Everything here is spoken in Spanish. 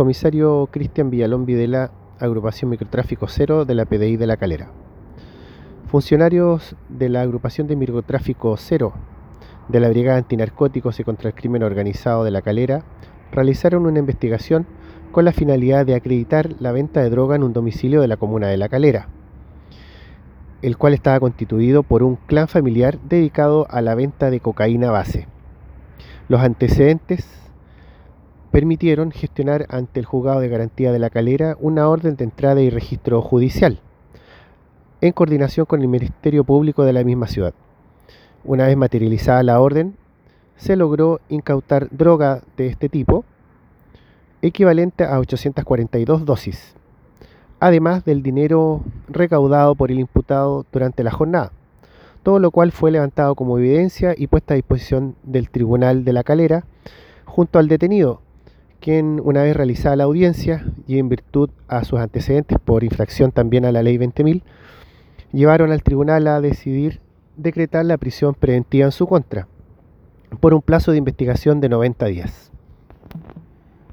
Comisario Cristian Villalón Videla, Agrupación Microtráfico Cero de la PDI de La Calera. Funcionarios de la Agrupación de Microtráfico Cero de la Brigada Antinarcóticos y contra el Crimen Organizado de La Calera realizaron una investigación con la finalidad de acreditar la venta de droga en un domicilio de la comuna de La Calera, el cual estaba constituido por un clan familiar dedicado a la venta de cocaína base. Los antecedentes permitieron gestionar ante el juzgado de garantía de la calera una orden de entrada y registro judicial, en coordinación con el Ministerio Público de la misma ciudad. Una vez materializada la orden, se logró incautar droga de este tipo, equivalente a 842 dosis, además del dinero recaudado por el imputado durante la jornada, todo lo cual fue levantado como evidencia y puesta a disposición del Tribunal de la Calera junto al detenido, quien una vez realizada la audiencia y en virtud a sus antecedentes por infracción también a la ley 20.000, llevaron al tribunal a decidir decretar la prisión preventiva en su contra por un plazo de investigación de 90 días.